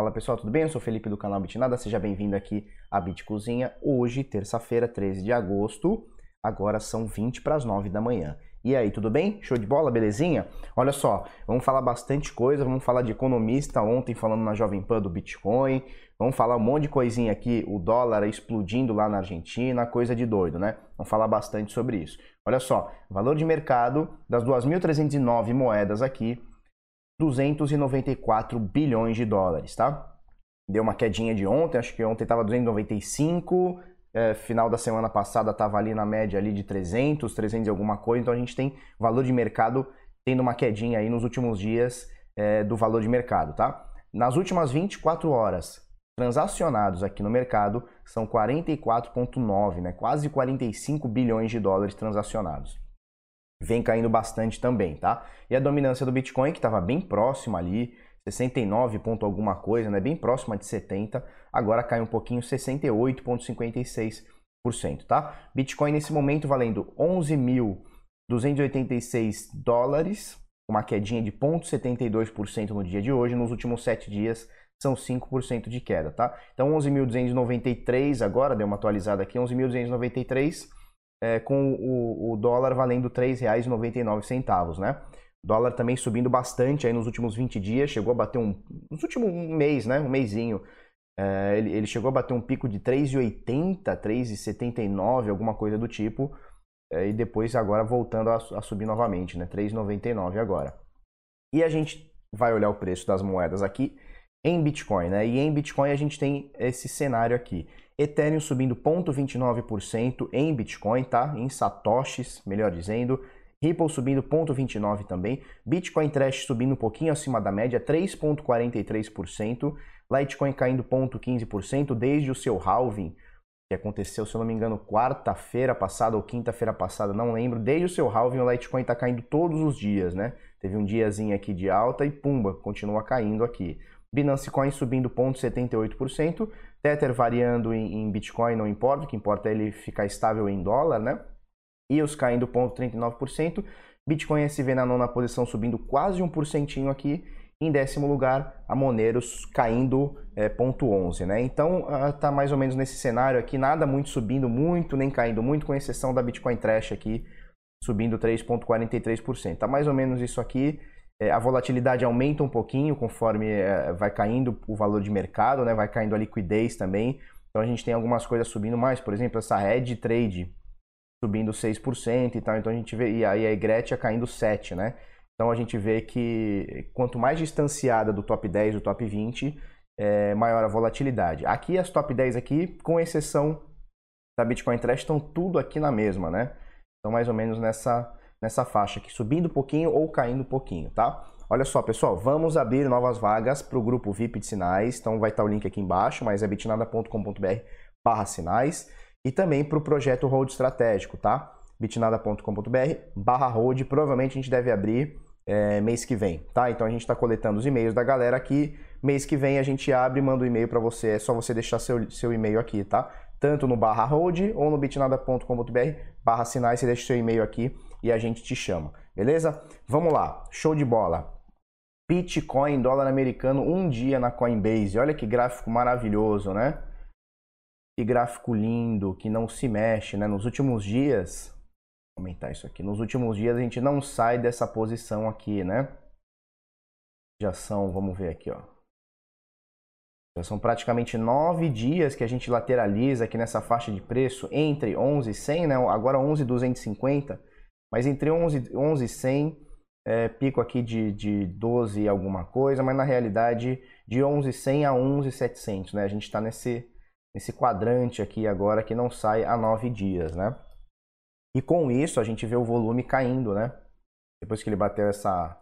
Fala pessoal, tudo bem? Eu sou Felipe do canal Bitnada, seja bem-vindo aqui à Bit Cozinha. Hoje, terça-feira, 13 de agosto, agora são 20 para as 9 da manhã. E aí, tudo bem? Show de bola, belezinha? Olha só, vamos falar bastante coisa, vamos falar de economista ontem falando na Jovem Pan do Bitcoin, vamos falar um monte de coisinha aqui, o dólar explodindo lá na Argentina, coisa de doido, né? Vamos falar bastante sobre isso. Olha só, valor de mercado das 2.309 moedas aqui, 294 bilhões de dólares, tá? Deu uma quedinha de ontem, acho que ontem estava 295, é, final da semana passada estava ali na média ali de 300, 300 e alguma coisa, então a gente tem valor de mercado tendo uma quedinha aí nos últimos dias é, do valor de mercado, tá? Nas últimas 24 horas transacionados aqui no mercado são 44,9, né? Quase 45 bilhões de dólares transacionados vem caindo bastante também, tá? E a dominância do Bitcoin, que estava bem próxima ali, 69 ponto alguma coisa, né? Bem próxima de 70, agora cai um pouquinho, 68,56%, tá? Bitcoin nesse momento valendo 11.286 dólares, uma quedinha de 0,72% no dia de hoje, nos últimos 7 dias são 5% de queda, tá? Então 11.293 agora, deu uma atualizada aqui, 11.293 é, com o, o, dólar valendo R$ 3,99, né? O dólar também subindo bastante aí nos últimos 20 dias, chegou a bater um. Nos últimos um mês, né? Um mêsinho. É, ele, ele, chegou a bater um pico de 3,80, 3,79, alguma coisa do tipo. É, e depois agora voltando a, a subir novamente, né? 3,99 agora. E a gente vai olhar o preço das moedas aqui em Bitcoin, né? E em Bitcoin a gente tem esse cenário aqui. Ethereum subindo 0,29% em Bitcoin, tá? Em satoshis, melhor dizendo. Ripple subindo 0,29 também. Bitcoin Trash subindo um pouquinho acima da média, 3,43%. Litecoin caindo 0,15% desde o seu halving, que aconteceu, se eu não me engano, quarta-feira passada ou quinta-feira passada, não lembro. Desde o seu halving, o Litecoin está caindo todos os dias, né? Teve um diazinho aqui de alta e pumba, continua caindo aqui. Binance Coin subindo 0,78%, Tether variando em, Bitcoin, não importa, o que importa é ele ficar estável em dólar, né? EOS caindo 0,39%, Bitcoin SV na nona posição subindo quase 1% aqui, em décimo lugar, a Moneros caindo é, 0,11, né? Então tá mais ou menos nesse cenário aqui, nada muito subindo muito, nem caindo muito, com exceção da Bitcoin Trash aqui, subindo 3,43%. Tá mais ou menos isso aqui, a volatilidade aumenta um pouquinho conforme é, vai caindo o valor de mercado, né? vai caindo a liquidez também. Então a gente tem algumas coisas subindo mais, por exemplo, essa Red Trade subindo 6% e tal. Então a gente vê, e aí a Egretia caindo 7%, né? Então a gente vê que quanto mais distanciada do top 10, do top 20, é maior a volatilidade. Aqui as top 10 aqui, com exceção da Bitcoin Trash, estão tudo aqui na mesma, né? Então mais ou menos nessa nessa faixa aqui, subindo um pouquinho ou caindo um pouquinho, tá? Olha só, pessoal, vamos abrir novas vagas para o grupo VIP de sinais, então vai estar o link aqui embaixo, mas é bitnada.com.br barra sinais, e também para o projeto Road Estratégico, tá? bitnada.com.br barra Road, provavelmente a gente deve abrir é, mês que vem, tá? Então a gente está coletando os e-mails da galera aqui, mês que vem a gente abre e manda o um e-mail para você, é só você deixar seu, seu e-mail aqui, tá? Tanto no barra Road ou no bitnada.com.br barra sinais, você deixa seu e-mail aqui e a gente te chama, beleza? Vamos lá, show de bola. Bitcoin, dólar americano, um dia na Coinbase. Olha que gráfico maravilhoso, né? Que gráfico lindo, que não se mexe, né? Nos últimos dias, vou aumentar isso aqui. Nos últimos dias a gente não sai dessa posição aqui, né? Já são, vamos ver aqui, ó. Já são praticamente nove dias que a gente lateraliza aqui nessa faixa de preço entre 11,100, né? Agora 11,250 mas entre 11, 11 e 100, é, pico aqui de, de 12 alguma coisa, mas na realidade de 11 100 a 11 700, né? A gente está nesse, nesse quadrante aqui agora que não sai há 9 dias, né? E com isso a gente vê o volume caindo, né? Depois que ele bateu essa,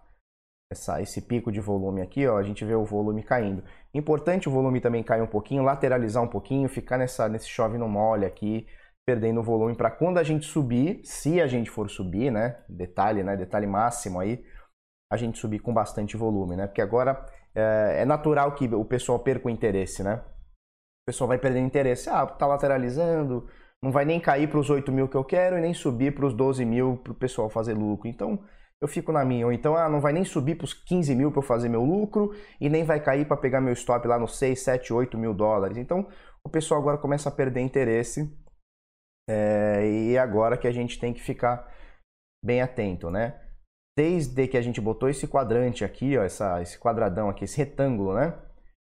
essa, esse pico de volume aqui, ó, a gente vê o volume caindo. Importante o volume também cair um pouquinho, lateralizar um pouquinho, ficar nessa, nesse chove no mole aqui, perdendo volume para quando a gente subir, se a gente for subir, né? Detalhe, né? Detalhe máximo aí, a gente subir com bastante volume, né? Porque agora é, é natural que o pessoal perca o interesse, né? O pessoal vai perdendo interesse. Ah, tá lateralizando, não vai nem cair para os 8 mil que eu quero e nem subir para os 12 mil para o pessoal fazer lucro. Então, eu fico na minha. Ou então, ah, não vai nem subir para os 15 mil para eu fazer meu lucro e nem vai cair para pegar meu stop lá nos 6, 7, 8 mil dólares. Então, o pessoal agora começa a perder interesse é, e agora que a gente tem que ficar bem atento, né? Desde que a gente botou esse quadrante aqui, ó, essa, esse quadradão aqui, esse retângulo, né?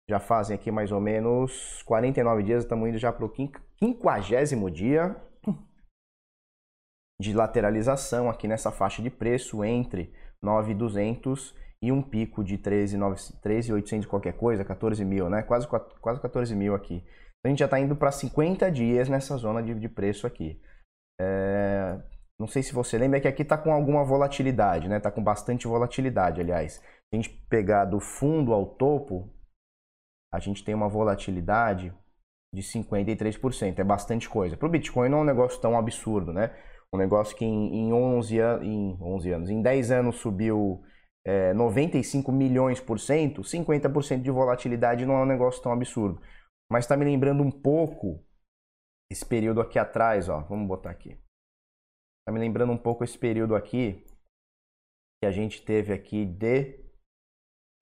Já fazem aqui mais ou menos 49 dias, estamos indo já para o quinquagésimo dia de lateralização aqui nessa faixa de preço entre 9,200 e um pico de 13,800 qualquer coisa, 14 mil, né? Quase, quase 14 mil aqui. A gente já está indo para 50 dias nessa zona de, de preço aqui. É... Não sei se você lembra, que aqui está com alguma volatilidade, né? Está com bastante volatilidade, aliás. Se a gente pegar do fundo ao topo, a gente tem uma volatilidade de 53%. É bastante coisa. Para o Bitcoin não é um negócio tão absurdo, né? Um negócio que em, em, 11, em 11 anos, em 10 anos subiu é, 95 milhões por cento, 50% de volatilidade não é um negócio tão absurdo. Mas está me lembrando um pouco esse período aqui atrás, ó. Vamos botar aqui. Está me lembrando um pouco esse período aqui que a gente teve aqui de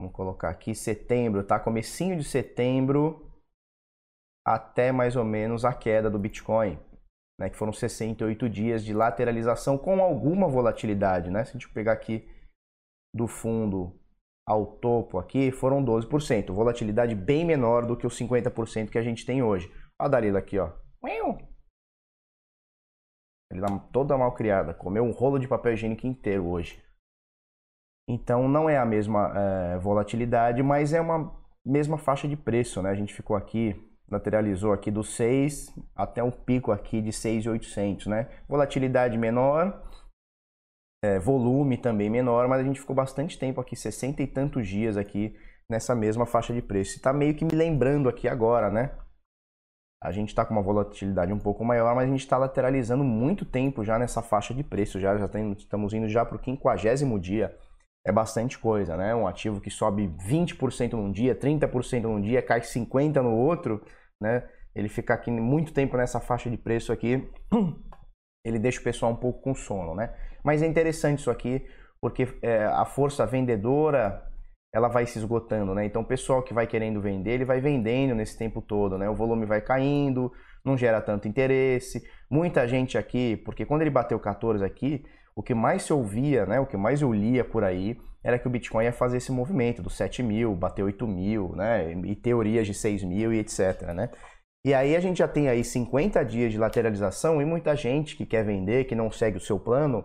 vamos colocar aqui setembro, tá? Comecinho de setembro até mais ou menos a queda do Bitcoin né, que foram 68 dias de lateralização com alguma volatilidade. Né? Se a gente pegar aqui do fundo ao topo aqui, foram 12%. Volatilidade bem menor do que os 50% que a gente tem hoje. Olha a Dalila aqui, ó. Ele tá toda mal criada, comeu um rolo de papel higiênico inteiro hoje. Então não é a mesma é, volatilidade, mas é uma mesma faixa de preço, né? A gente ficou aqui lateralizou aqui do 6 até um pico aqui de 6,800, né? Volatilidade menor, é, volume também menor, mas a gente ficou bastante tempo aqui, 60 e tantos dias aqui nessa mesma faixa de preço. Está meio que me lembrando aqui agora, né? A gente está com uma volatilidade um pouco maior, mas a gente está lateralizando muito tempo já nessa faixa de preço, já, já tem, estamos indo já para o quinquagésimo dia é bastante coisa, né? Um ativo que sobe 20% num dia, 30% num dia, cai 50% no outro, né? Ele fica aqui muito tempo nessa faixa de preço aqui, ele deixa o pessoal um pouco com sono, né? Mas é interessante isso aqui, porque é, a força vendedora ela vai se esgotando, né? Então o pessoal que vai querendo vender, ele vai vendendo nesse tempo todo, né? O volume vai caindo, não gera tanto interesse. Muita gente aqui, porque quando ele bateu 14 aqui, o que mais se ouvia, né, o que mais eu lia por aí, era que o Bitcoin ia fazer esse movimento dos 7 mil, bater 8 mil, né, e teorias de 6 mil e etc, né. E aí a gente já tem aí 50 dias de lateralização e muita gente que quer vender, que não segue o seu plano,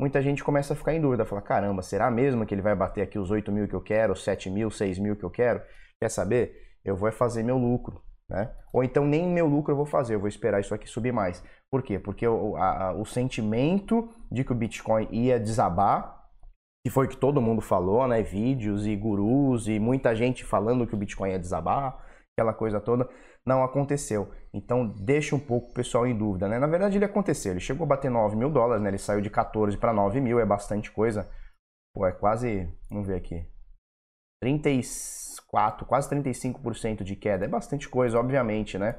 muita gente começa a ficar em dúvida, fala, caramba, será mesmo que ele vai bater aqui os 8 mil que eu quero, 7 mil, 6 mil que eu quero? Quer saber? Eu vou fazer meu lucro. Né? Ou então nem meu lucro eu vou fazer, eu vou esperar isso aqui subir mais. Por quê? Porque o, a, o sentimento de que o Bitcoin ia desabar, que foi o que todo mundo falou, né? Vídeos e gurus e muita gente falando que o Bitcoin ia desabar, aquela coisa toda, não aconteceu. Então deixa um pouco o pessoal em dúvida, né? Na verdade ele aconteceu, ele chegou a bater 9 mil dólares, né? Ele saiu de 14 para 9 mil, é bastante coisa. Pô, é quase, vamos ver aqui, 36 34, quase 35% de queda. É bastante coisa, obviamente, né?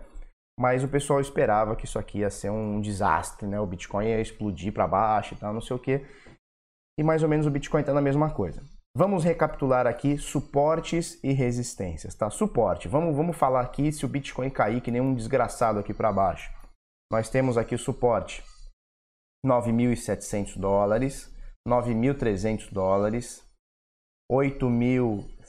Mas o pessoal esperava que isso aqui ia ser um desastre, né? O Bitcoin ia explodir para baixo e tal, não sei o quê. E mais ou menos o Bitcoin está na mesma coisa. Vamos recapitular aqui suportes e resistências, tá? Suporte. Vamos, vamos falar aqui se o Bitcoin cair que nem um desgraçado aqui para baixo. Nós temos aqui o suporte 9.700 dólares, 9.300 dólares, 8.000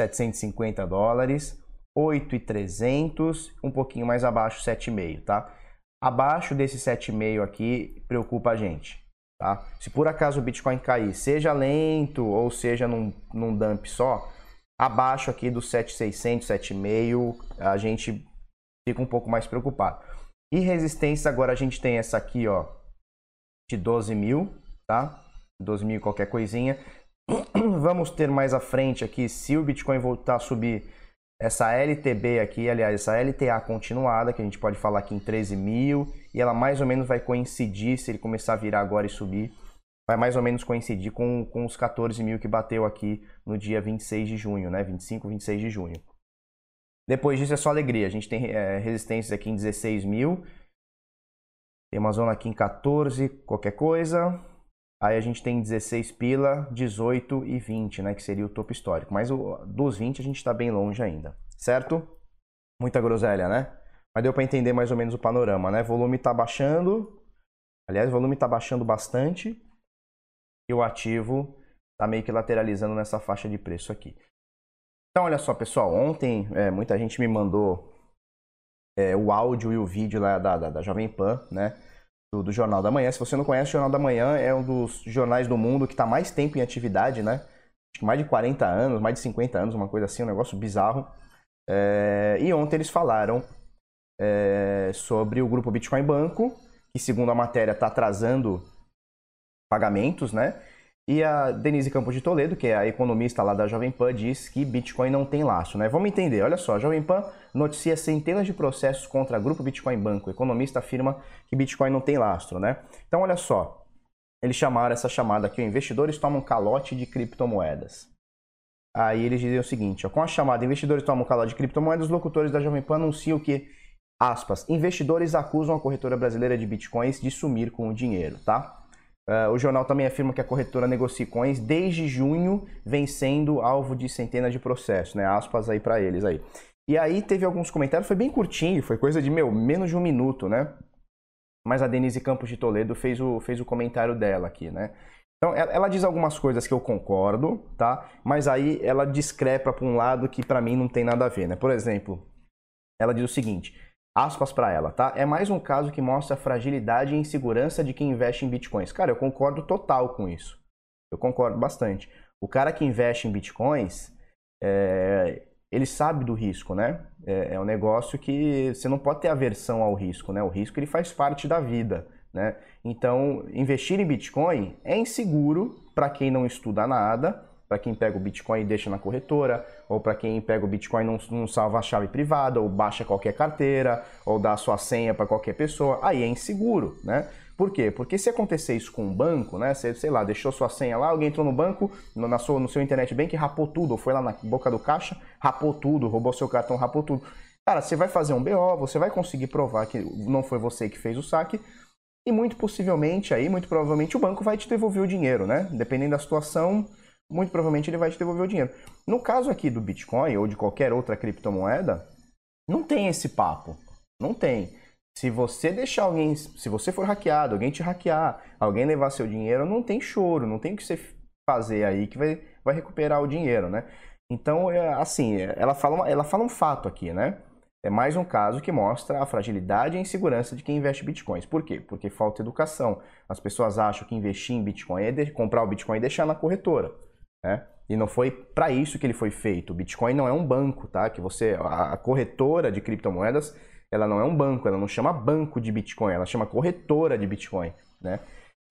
750 dólares, 8,300, um pouquinho mais abaixo 7,5, tá? Abaixo desse 7,5 aqui preocupa a gente, tá? Se por acaso o Bitcoin cair, seja lento ou seja num, num dump só, abaixo aqui do 7,600, 7,5, a gente fica um pouco mais preocupado. E resistência agora a gente tem essa aqui, ó, de 12 mil, tá? 12 mil qualquer coisinha. Vamos ter mais à frente aqui, se o Bitcoin voltar a subir, essa LTB aqui, aliás, essa LTA continuada, que a gente pode falar aqui em 13 mil, e ela mais ou menos vai coincidir, se ele começar a virar agora e subir, vai mais ou menos coincidir com, com os 14 mil que bateu aqui no dia 26 de junho, né? 25, 26 de junho. Depois disso é só alegria. A gente tem é, resistências aqui em 16 mil. Tem uma zona aqui em 14, qualquer coisa. Aí a gente tem 16 pila, 18 e 20, né, que seria o topo histórico. Mas o, dos 20 a gente está bem longe ainda, certo? Muita groselha, né? Mas deu para entender mais ou menos o panorama, né? Volume está baixando, aliás, o volume está baixando bastante e o ativo está meio que lateralizando nessa faixa de preço aqui. Então, olha só, pessoal, ontem é, muita gente me mandou é, o áudio e o vídeo lá da, da, da Jovem Pan, né? Do, do, Jornal da Manhã. Se você não conhece, o Jornal da Manhã é um dos jornais do mundo que está mais tempo em atividade, né? Acho que mais de 40 anos, mais de 50 anos, uma coisa assim, um negócio bizarro. É, e ontem eles falaram é, sobre o grupo Bitcoin Banco, que segundo a matéria está atrasando pagamentos, né? E a Denise Campos de Toledo, que é a economista lá da Jovem Pan, diz que Bitcoin não tem laço, né? Vamos entender, olha só, a Jovem Pan noticia centenas de processos contra Grupo Bitcoin Banco. O economista afirma que Bitcoin não tem lastro, né? Então, olha só, eles chamaram essa chamada aqui, investidores tomam calote de criptomoedas. Aí eles dizem o seguinte, ó, com a chamada investidores tomam calote de criptomoedas, os locutores da Jovem Pan anunciam que, aspas, investidores acusam a corretora brasileira de bitcoins de sumir com o dinheiro, tá? Uh, o jornal também afirma que a corretora negocia coins desde junho, vem sendo alvo de centenas de processos, né? Aspas aí para eles aí. E aí teve alguns comentários, foi bem curtinho, foi coisa de, meu, menos de um minuto, né? Mas a Denise Campos de Toledo fez o, fez o comentário dela aqui, né? Então, ela diz algumas coisas que eu concordo, tá? Mas aí ela discrepa para um lado que para mim não tem nada a ver, né? Por exemplo, ela diz o seguinte: aspas para ela, tá? É mais um caso que mostra a fragilidade e insegurança de quem investe em bitcoins. Cara, eu concordo total com isso. Eu concordo bastante. O cara que investe em bitcoins, é, ele sabe do risco, né? É, é, um negócio que você não pode ter aversão ao risco, né? O risco ele faz parte da vida, né? Então, investir em bitcoin é inseguro para quem não estuda nada, para quem pega o Bitcoin e deixa na corretora, ou para quem pega o Bitcoin e não, não salva a chave privada, ou baixa qualquer carteira, ou dá a sua senha para qualquer pessoa, aí é inseguro, né? Por quê? Porque se acontecer isso com um banco, né? Você, sei lá, deixou sua senha lá, alguém entrou no banco, no, na sua, no seu internet bank, rapou tudo, ou foi lá na boca do caixa, rapou tudo, roubou seu cartão, rapou tudo. Cara, você vai fazer um BO, você vai conseguir provar que não foi você que fez o saque, e muito possivelmente aí, muito provavelmente o banco vai te devolver o dinheiro, né? Dependendo da situação, muito provavelmente ele vai te devolver o dinheiro. No caso aqui do Bitcoin ou de qualquer outra criptomoeda, não tem esse papo. Não tem. Se você deixar alguém, se você for hackeado, alguém te hackear, alguém levar seu dinheiro, não tem choro, não tem o que você fazer aí que vai, vai recuperar o dinheiro, né? Então, é, assim, ela fala, uma, ela fala um fato aqui, né? É mais um caso que mostra a fragilidade e a insegurança de quem investe em bitcoins. Por quê? Porque falta educação. As pessoas acham que investir em bitcoin é comprar o bitcoin e deixar na corretora. Né? E não foi para isso que ele foi feito. O Bitcoin não é um banco, tá? Que você, a corretora de criptomoedas, ela não é um banco, ela não chama banco de Bitcoin, ela chama corretora de Bitcoin, né?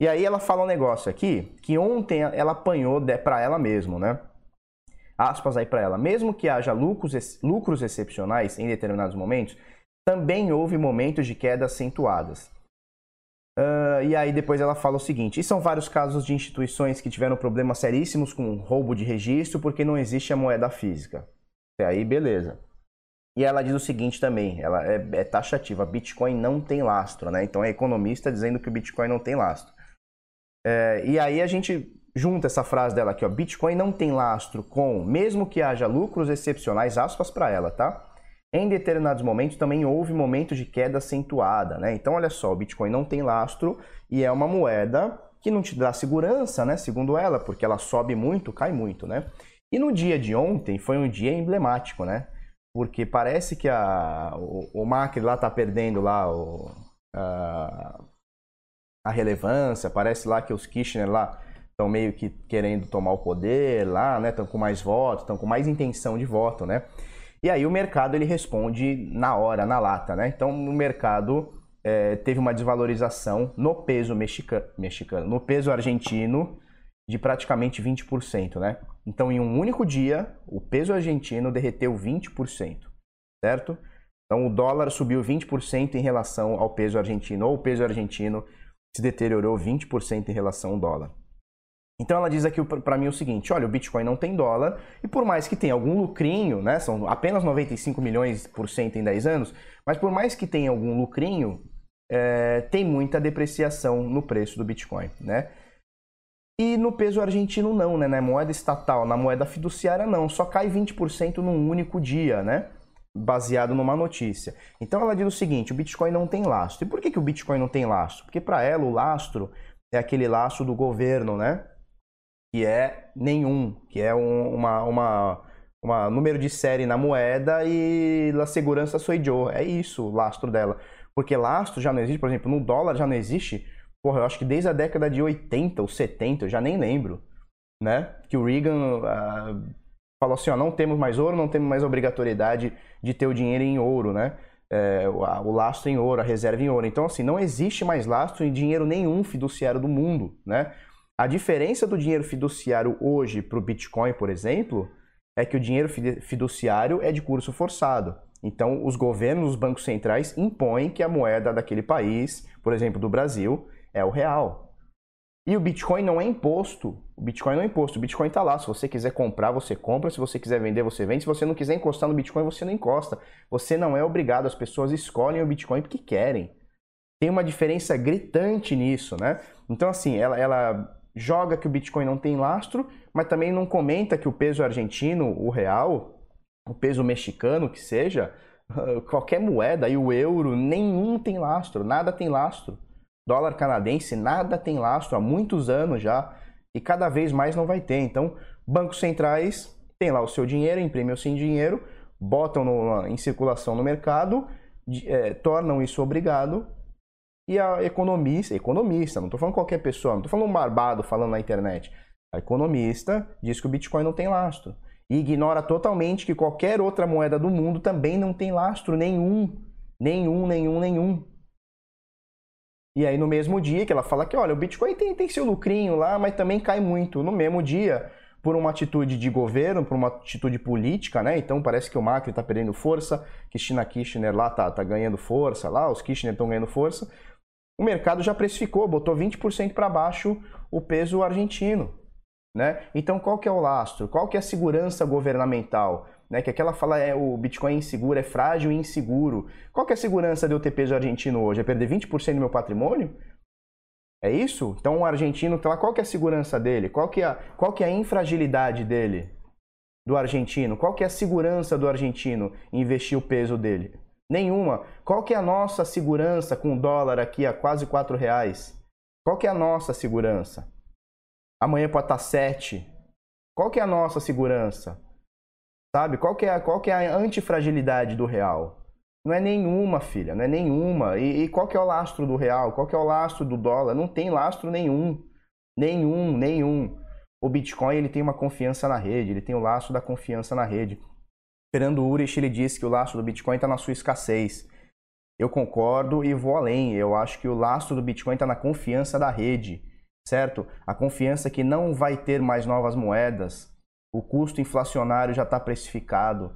E aí ela fala um negócio aqui que ontem ela apanhou para ela mesma, né? Aspas aí para ela. Mesmo que haja lucros, lucros excepcionais em determinados momentos, também houve momentos de queda acentuadas. Uh, e aí depois ela fala o seguinte: e são vários casos de instituições que tiveram problemas seríssimos com roubo de registro porque não existe a moeda física. E aí, beleza. E ela diz o seguinte também, ela é, é taxativa, Bitcoin não tem lastro, né? Então é economista dizendo que o Bitcoin não tem lastro. É, e aí a gente junta essa frase dela aqui, ó, Bitcoin não tem lastro com, mesmo que haja lucros excepcionais, aspas para ela, tá? Em determinados momentos também houve momentos de queda acentuada, né? Então olha só, o Bitcoin não tem lastro e é uma moeda que não te dá segurança, né? Segundo ela, porque ela sobe muito, cai muito, né? E no dia de ontem foi um dia emblemático, né? Porque parece que a, o, o Macri lá tá perdendo lá o, a, a relevância, parece lá que os Kirchner lá estão meio que querendo tomar o poder lá, né? Estão com mais votos, estão com mais intenção de voto, né? E aí o mercado ele responde na hora, na lata, né? Então o mercado é, teve uma desvalorização no peso mexicano, no peso argentino de praticamente 20%, né? Então em um único dia o peso argentino derreteu 20%, certo? Então o dólar subiu 20% em relação ao peso argentino, ou o peso argentino se deteriorou 20% em relação ao dólar. Então ela diz aqui para mim o seguinte: olha, o Bitcoin não tem dólar, e por mais que tenha algum lucrinho, né? São apenas 95 milhões por cento em 10 anos, mas por mais que tenha algum lucrinho, é, tem muita depreciação no preço do Bitcoin, né? E no peso argentino não, né? Na moeda estatal, na moeda fiduciária não, só cai 20% num único dia, né? Baseado numa notícia. Então ela diz o seguinte: o Bitcoin não tem lastro. E por que, que o Bitcoin não tem lastro? Porque para ela o lastro é aquele lastro do governo, né? Que é nenhum, que é um, uma, uma, uma número de série na moeda e a segurança sou. É isso lastro dela. Porque lastro já não existe, por exemplo, no dólar já não existe porra, eu acho que desde a década de 80 ou 70, eu já nem lembro, né? Que o Reagan uh, falou assim, ó, não temos mais ouro, não temos mais obrigatoriedade de ter o dinheiro em ouro, né? É, o lastro em ouro, a reserva em ouro. Então, assim, não existe mais lastro em dinheiro nenhum fiduciário do mundo, né? A diferença do dinheiro fiduciário hoje para o Bitcoin, por exemplo, é que o dinheiro fiduciário é de curso forçado. Então, os governos, os bancos centrais impõem que a moeda daquele país, por exemplo, do Brasil, é o real. E o Bitcoin não é imposto. O Bitcoin não é imposto. O Bitcoin está lá. Se você quiser comprar, você compra. Se você quiser vender, você vende. Se você não quiser encostar no Bitcoin, você não encosta. Você não é obrigado. As pessoas escolhem o Bitcoin porque querem. Tem uma diferença gritante nisso, né? Então, assim, ela, ela joga que o Bitcoin não tem lastro, mas também não comenta que o peso argentino, o real, o peso mexicano, que seja, qualquer moeda, e o euro, nenhum tem lastro, nada tem lastro. Dólar canadense nada tem lastro há muitos anos já e cada vez mais não vai ter. Então, bancos centrais têm lá o seu dinheiro, imprimem o seu dinheiro, botam no, em circulação no mercado, é, tornam isso obrigado e a economista, economista, não estou falando qualquer pessoa, não estou falando um barbado falando na internet. A economista diz que o Bitcoin não tem lastro e ignora totalmente que qualquer outra moeda do mundo também não tem lastro nenhum, nenhum, nenhum, nenhum. E aí no mesmo dia que ela fala que, olha, o Bitcoin tem, tem seu lucrinho lá, mas também cai muito. No mesmo dia, por uma atitude de governo, por uma atitude política, né? Então parece que o Macri está perdendo força, que China Kirchner lá tá, tá ganhando força, lá os Kirchner estão ganhando força. O mercado já precificou, botou 20% para baixo o peso argentino, né? Então qual que é o lastro? Qual que é a segurança governamental? né? Que aquela fala é o Bitcoin é inseguro, é frágil e inseguro. Qual que é a segurança de eu ter peso argentino hoje? É perder 20% do meu patrimônio? É isso? Então o argentino, tá qual que é a segurança dele? Qual que é a, qual que é a infragilidade dele? Do argentino? Qual que é a segurança do argentino investir o peso dele? Nenhuma. Qual que é a nossa segurança com o dólar aqui a quase 4 reais? Qual que é a nossa segurança? Amanhã pode estar 7. Qual que é a nossa segurança? Sabe? Qual que é a, qual que é a antifragilidade do real? Não é nenhuma, filha, não é nenhuma. E, e, qual que é o lastro do real? Qual que é o lastro do dólar? Não tem lastro nenhum. Nenhum, nenhum. O Bitcoin ele tem uma confiança na rede, ele tem o lastro da confiança na rede. Fernando Urich ele disse que o lastro do Bitcoin está na sua escassez. Eu concordo e vou além. Eu acho que o lastro do Bitcoin está na confiança da rede, certo? A confiança que não vai ter mais novas moedas, o custo inflacionário já está precificado,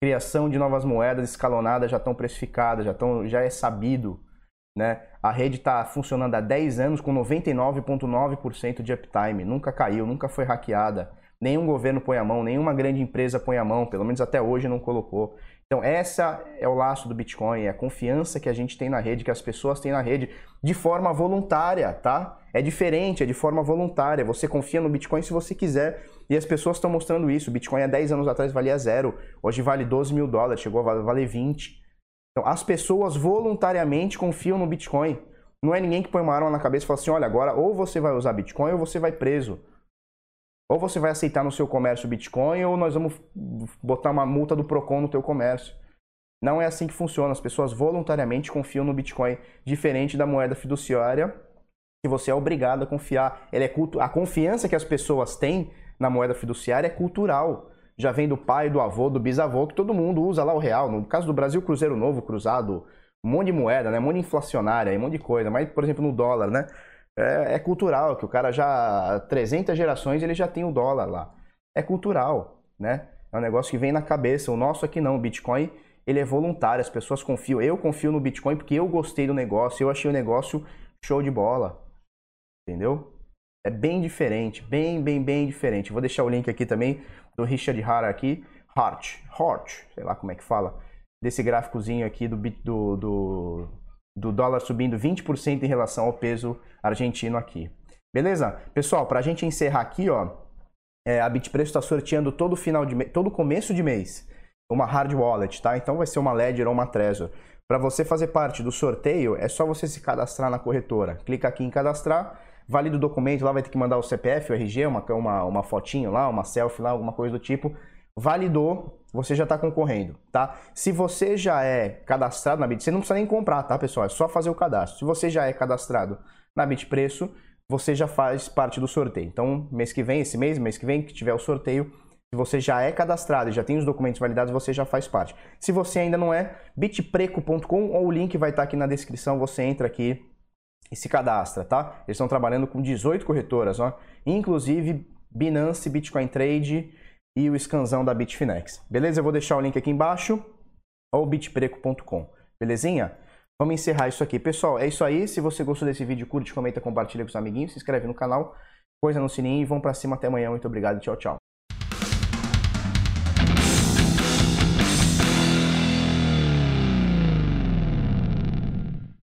criação de novas moedas escalonadas já estão precificadas, já, estão, já é sabido. Né? A rede está funcionando há 10 anos com 99,9% de uptime, nunca caiu, nunca foi hackeada. Nenhum governo põe a mão, nenhuma grande empresa põe a mão, pelo menos até hoje não colocou. Então, essa é o laço do Bitcoin, é a confiança que a gente tem na rede, que as pessoas têm na rede, de forma voluntária, tá? É diferente, é de forma voluntária. Você confia no Bitcoin se você quiser. E as pessoas estão mostrando isso. O Bitcoin há 10 anos atrás valia zero, hoje vale 12 mil dólares, chegou a valer 20. Então, as pessoas voluntariamente confiam no Bitcoin. Não é ninguém que põe uma arma na cabeça e fala assim: olha, agora ou você vai usar Bitcoin ou você vai preso. Ou você vai aceitar no seu comércio Bitcoin ou nós vamos botar uma multa do Procon no teu comércio. Não é assim que funciona. As pessoas voluntariamente confiam no Bitcoin, diferente da moeda fiduciária, que você é obrigado a confiar. Ela é culto... A confiança que as pessoas têm na moeda fiduciária é cultural. Já vem do pai, do avô, do bisavô, que todo mundo usa lá o real. No caso do Brasil, Cruzeiro Novo, cruzado, um monte de moeda, né? um monte de inflacionária, um monte de coisa. Mas, por exemplo, no dólar, né? É, é cultural, que o cara já, 300 gerações, ele já tem o dólar lá. É cultural, né? É um negócio que vem na cabeça. O nosso aqui não, o Bitcoin, ele é voluntário, as pessoas confiam. Eu confio no Bitcoin porque eu gostei do negócio, eu achei o negócio show de bola. Entendeu? É bem diferente, bem, bem, bem diferente. Vou deixar o link aqui também do Richard Hart aqui, Hart, Hart, sei lá como é que fala, desse gráficozinho aqui do, do, do, do dólar subindo 20% em relação ao peso argentino aqui. Beleza? Pessoal, para a gente encerrar aqui, ó, é, a Bitpreço está sorteando todo final de todo começo de mês uma hard wallet, tá? Então vai ser uma Ledger ou uma Trezor. Para você fazer parte do sorteio, é só você se cadastrar na corretora. Clica aqui em cadastrar, valida o documento, lá vai ter que mandar o CPF, o RG, uma, uma, uma fotinho lá, uma selfie lá, alguma coisa do tipo. Validou, você já está concorrendo, tá? Se você já é cadastrado na Bit, você não precisa nem comprar, tá, pessoal? É só fazer o cadastro. Se você já é cadastrado na Bitpreço, você já faz parte do sorteio. Então, mês que vem, esse mês, mês que vem, que tiver o sorteio, se você já é cadastrado e já tem os documentos validados, você já faz parte. Se você ainda não é, bitpreco.com ou o link vai estar aqui na descrição, você entra aqui e se cadastra, tá? Eles estão trabalhando com 18 corretoras, ó, inclusive Binance, Bitcoin Trade e o scanzão da Bitfinex. Beleza? Eu vou deixar o link aqui embaixo ou bitpreco.com. Belezinha? Vamos encerrar isso aqui. Pessoal, é isso aí. Se você gostou desse vídeo, curte, comenta, compartilha com os amiguinhos, se inscreve no canal, coisa no sininho e vão para cima até amanhã. Muito obrigado. Tchau, tchau.